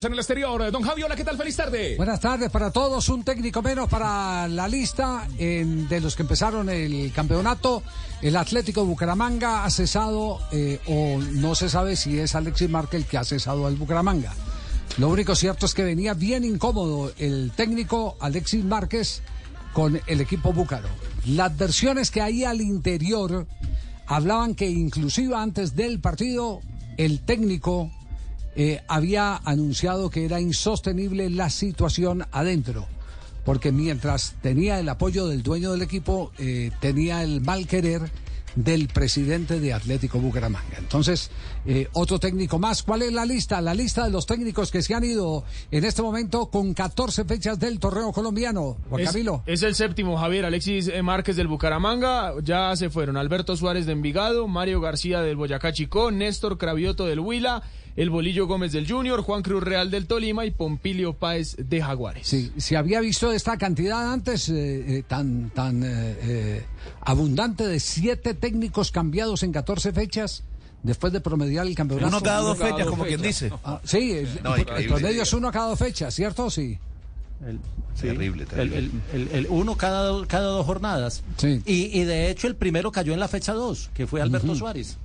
En el exterior, don Javi, hola, ¿qué tal? Feliz tarde. Buenas tardes para todos, un técnico menos para la lista de los que empezaron el campeonato. El Atlético Bucaramanga ha cesado, eh, o no se sabe si es Alexis Márquez el que ha cesado al Bucaramanga. Lo único cierto es que venía bien incómodo el técnico Alexis Márquez con el equipo búcaro. Las versiones que hay al interior hablaban que inclusive antes del partido el técnico eh, había anunciado que era insostenible la situación adentro, porque mientras tenía el apoyo del dueño del equipo, eh, tenía el mal querer del presidente de Atlético Bucaramanga. Entonces, eh, otro técnico más. ¿Cuál es la lista? La lista de los técnicos que se han ido en este momento con 14 fechas del torneo colombiano. Juan Es, Camilo. es el séptimo, Javier. Alexis eh, Márquez del Bucaramanga. Ya se fueron Alberto Suárez de Envigado, Mario García del Boyacá Chicó, Néstor Cravioto del Huila, el Bolillo Gómez del Junior, Juan Cruz Real del Tolima y Pompilio Páez de Jaguares. Sí, se había visto esta cantidad antes eh, eh, tan, tan eh, abundante de siete técnicos cambiados en 14 fechas después de promediar el campeonato. Uno cada dos fechas, dos como quien dice. Ah, sí, el, No, el promedio es uno cada dos fechas, ¿cierto? Sí. El- Terrible, el- terrible. El, el- el uno cada, cada dos jornadas. Sí. Y, y de hecho el primero cayó en la fecha dos, que fue Alberto Suárez.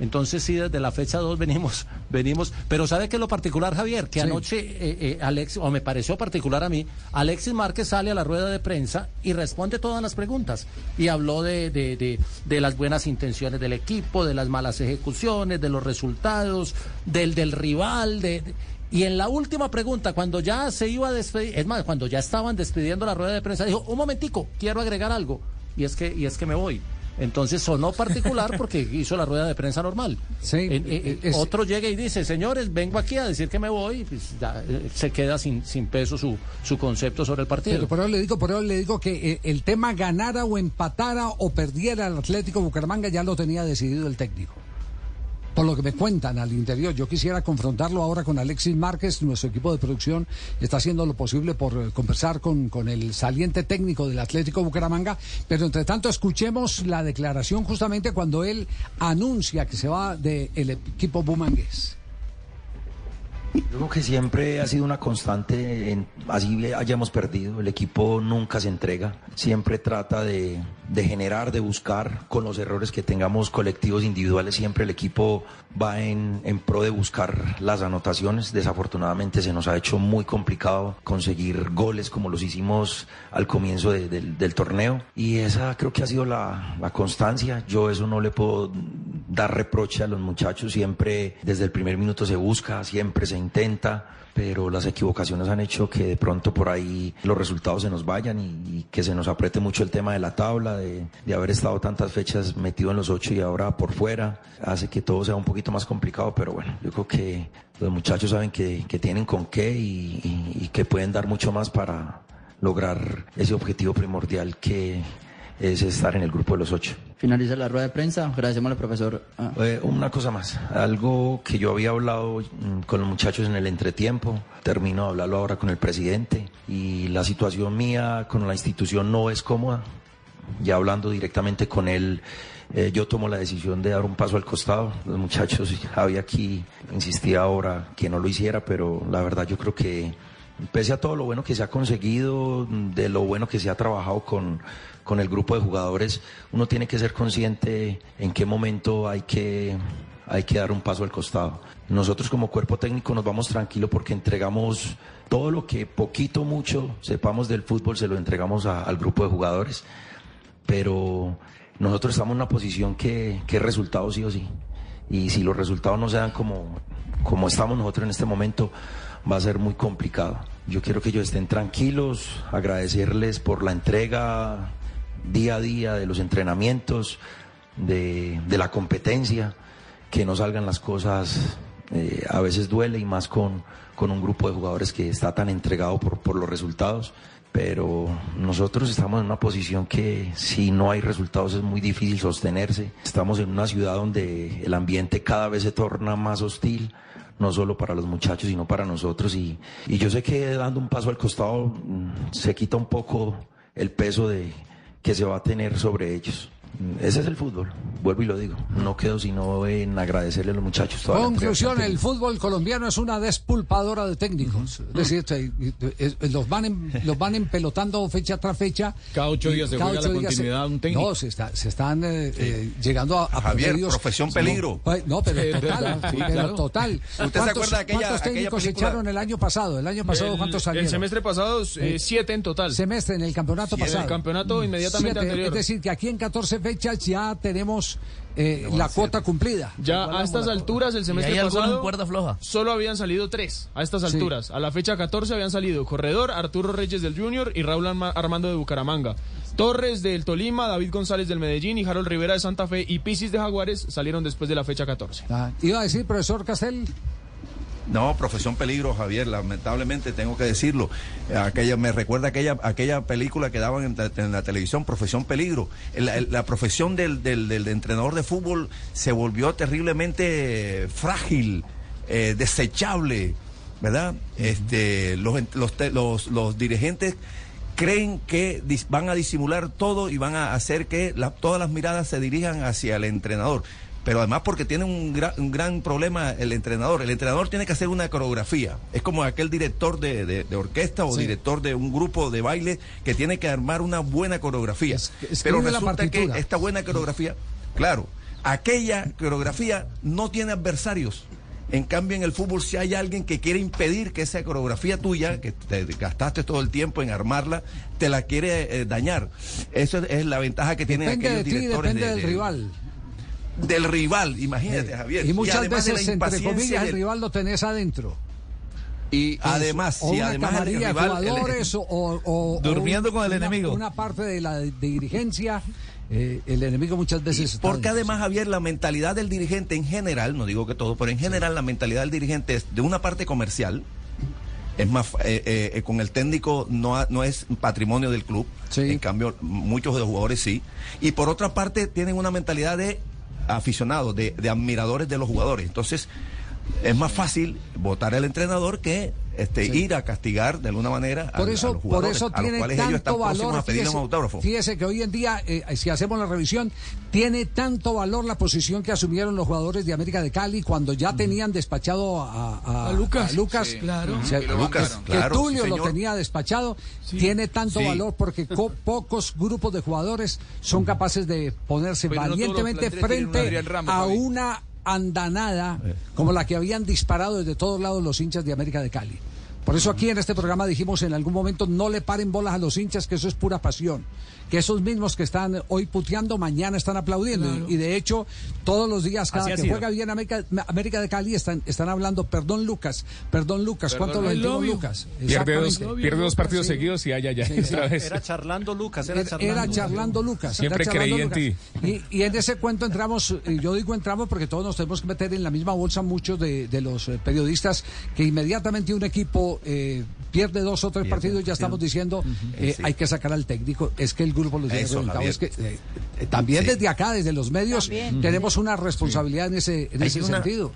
Entonces sí, desde la fecha dos venimos, venimos. Pero ¿sabe qué es lo particular, Javier? Que Sí. anoche, eh, eh, Alex, o me pareció particular a mí, Alexis Márquez sale a la rueda de prensa y responde todas las preguntas. Y habló de, de, de, de las buenas intenciones del equipo, de las malas ejecuciones, de los resultados, del, del rival, de... de- y en la última pregunta, cuando ya se iba a despedir, es más, cuando ya estaban despidiendo la rueda de prensa, dijo, un momentico, quiero agregar algo, y es que, y es que me voy. Entonces sonó particular porque hizo la rueda de prensa normal. Sí, En- es- otro llega y dice, señores, vengo aquí a decir que me voy, y pues ya, eh, se queda sin, sin peso su, su concepto sobre el partido. Pero por eso le digo, por eso le digo que eh, el tema ganara o empatara o perdiera el Atlético Bucaramanga ya lo tenía decidido el técnico. Por lo que me cuentan al interior, yo quisiera confrontarlo ahora con Alexis Márquez, nuestro equipo de producción está haciendo lo posible por eh, conversar con, con el saliente técnico del Atlético Bucaramanga, pero entre tanto escuchemos la declaración justamente cuando él anuncia que se va del equipo bumangués. Yo creo que siempre ha sido una constante, en, así hayamos perdido, el equipo nunca se entrega, siempre trata de, de generar, de buscar, con los errores que tengamos colectivos, individuales, siempre el equipo va en, en pro de buscar las anotaciones. Desafortunadamente se nos ha hecho muy complicado conseguir goles como los hicimos al comienzo de- del, del torneo y esa creo que ha sido la, la constancia. Yo eso no le puedo dar reproche a los muchachos, siempre desde el primer minuto se busca, siempre se intenta, pero las equivocaciones han hecho que de pronto por ahí los resultados se nos vayan y, y que se nos apriete mucho el tema de la tabla, de, de haber estado tantas fechas metido en los ocho y ahora por fuera, hace que todo sea un poquito más complicado, pero bueno, yo creo que los muchachos saben que, que tienen con qué y, y- y que pueden dar mucho más para lograr ese objetivo primordial que es estar en el grupo de los ocho. Finaliza la rueda de prensa. Agradecemos al profesor. ah, Eh, una cosa más, algo que yo había hablado mm, con los muchachos en el entretiempo, termino de hablarlo ahora con el presidente y la situación mía con la institución no es cómoda. Ya hablando directamente con él, eh, yo tomo la decisión de dar un paso al costado. Los muchachos, había aquí, insistía ahora que no lo hiciera, pero la verdad yo creo que pese a todo lo bueno que se ha conseguido, de lo bueno que se ha trabajado con, con el grupo de jugadores, uno tiene que ser consciente en qué momento hay que, hay que dar un paso al costado. Nosotros como cuerpo técnico nos vamos tranquilos porque entregamos todo lo que poquito, mucho sepamos del fútbol, se lo entregamos a- al grupo de jugadores, pero nosotros estamos en una posición que, que es resultado sí o sí. Y si los resultados no se dan como, como estamos nosotros en este momento, va a ser muy complicado. Yo quiero que ellos estén tranquilos, agradecerles por la entrega día a día de los entrenamientos, de, de la competencia, que no salgan las cosas, eh, a veces duele y más con, con un grupo de jugadores que está tan entregado por, por los resultados. Pero nosotros estamos en una posición que si no hay resultados es muy difícil sostenerse. Estamos en una ciudad donde el ambiente cada vez se torna más hostil no solo para los muchachos, sino para nosotros. Y, y yo sé que dando un paso al costado mm, se quita un poco el peso de, que se va a tener sobre ellos. Ese es el fútbol, vuelvo y lo digo. No quedo sino en agradecerle a los muchachos. Toda la Conclusión, el fútbol colombiano es una despulpadora de técnicos. Es decir, eh, los van em- los van empelotando fecha tras fecha. Cada ocho días se cada juega la ocho días continuidad de un técnico. No, se, está- se están eh, eh, llegando a, a Javier, profesión peligro. No, no, pero total, sí, pero claro. total. ¿Usted se ¿Cuántos- acuerda de aquella- ¿Cuántos técnicos película? echaron el año pasado? El año pasado, El- ¿cuántos el, salieron? semestre pasado, eh, siete en total. Semestre en el campeonato En pasado. el campeonato inmediatamente Siete, anterior. Es decir, que aquí en 14 fechas ya tenemos eh, la cuota cumplida. Ya a estas alturas, el semestre hay alguno en pasado, cuerda floja? solo habían salido tres. A estas Sí. alturas. A la fecha 14 habían salido Corredor, Arturo Reyes del Junior y Raúl Arma- Armando de Bucaramanga. Torres del Tolima, David González del Medellín y Harold Rivera de Santa Fe y Pisis de Jaguares salieron después de la fecha 14. Ah, iba a decir, profesor Castel. No, profesión peligro, Javier, lamentablemente tengo que decirlo. Aquella, me recuerda aquella, aquella película que daban en, la televisión, Profesión Peligro. La, la profesión del, del- del entrenador de fútbol se volvió terriblemente frágil, eh, desechable, ¿verdad? Este, los, los, los, los dirigentes creen que van a disimular todo y van a hacer que la- todas las miradas se dirijan hacia el entrenador. Pero además porque tiene un, gra- un gran problema el entrenador. El entrenador tiene que hacer una coreografía. Es como aquel director de, de- de orquesta o Sí. director de un grupo de baile que tiene que armar una buena coreografía. Es- Pero resulta que esta buena coreografía, claro, aquella coreografía no tiene adversarios. En cambio, en el fútbol, si hay alguien que quiere impedir que esa coreografía tuya, que te gastaste todo el tiempo en armarla, te la quiere eh, dañar. Eso es, es la ventaja que tienen Depende de aquellos ti, directores depende de- del de- rival. Del rival, imagínate, Javier. Y muchas además de la veces, entre impaciencia comillas, el del- rival lo tenés adentro. Y además, o si una además el camarilla de rival... el- jugadores o, Durmiendo o con el una- enemigo. Una parte de la de dirigencia, eh, el enemigo muchas veces está Porque además, Javier, la mentalidad del dirigente en general, no digo que todo, pero en general la mentalidad del dirigente es de una parte comercial, es más, eh, eh, eh, con el técnico no, ha- no es patrimonio del club, Sí. en cambio muchos de los jugadores sí, y por otra parte tienen una mentalidad de aficionados, de, de admiradores de los jugadores. Entonces, es más fácil votar al entrenador que este, ir a castigar de alguna manera a, Por a eso, los por jugadores, eso a los tiene cuales ellos están tanto próximos valor. a pedirle un Fíjese, autógrafo. fíjese que hoy en día, eh, si hacemos la revisión, tiene tanto valor la posición que asumieron los jugadores de América de Cali cuando ya tenían despachado a, a- A Lucas. a Lucas. Sí, claro. Lo Lucas, que claro, Tulio sí, lo tenía despachado. Tiene tanto Sí. valor porque co- pocos grupos de jugadores son capaces de ponerse Pero los valientemente frente Ramos, a una andanada como la que habían disparado desde todos lados los hinchas de América de Cali. Por eso aquí en este programa dijimos en algún momento no le paren bolas a los hinchas, que eso es pura pasión. Que esos mismos que están hoy puteando, mañana están aplaudiendo. Y, y de hecho, todos los días, cada Así que juega bien América, América de Cali, están, están hablando, perdón Lucas, perdón Lucas, ¿cuánto lo entiendo. Lucas? Pierde dos, Exactamente. pierde dos partidos Sí. seguidos y allá, ya, Sí, sí. Era charlando Lucas, era charlando. era charlando Lucas. Siempre era charlando creí en Lucas. Y, y en ese cuento entramos, yo digo entramos porque todos nos tenemos que meter en la misma bolsa muchos de, de los eh, periodistas que inmediatamente un equipo eh, pierde dos o tres partidos, ya estamos diciendo eh, Sí. hay que sacar al técnico, es que el grupo lo tiene Eso. Es que, eh, eh, también Sí. desde acá, desde los medios, tenemos una responsabilidad en ese, en Hay ese una- sentido.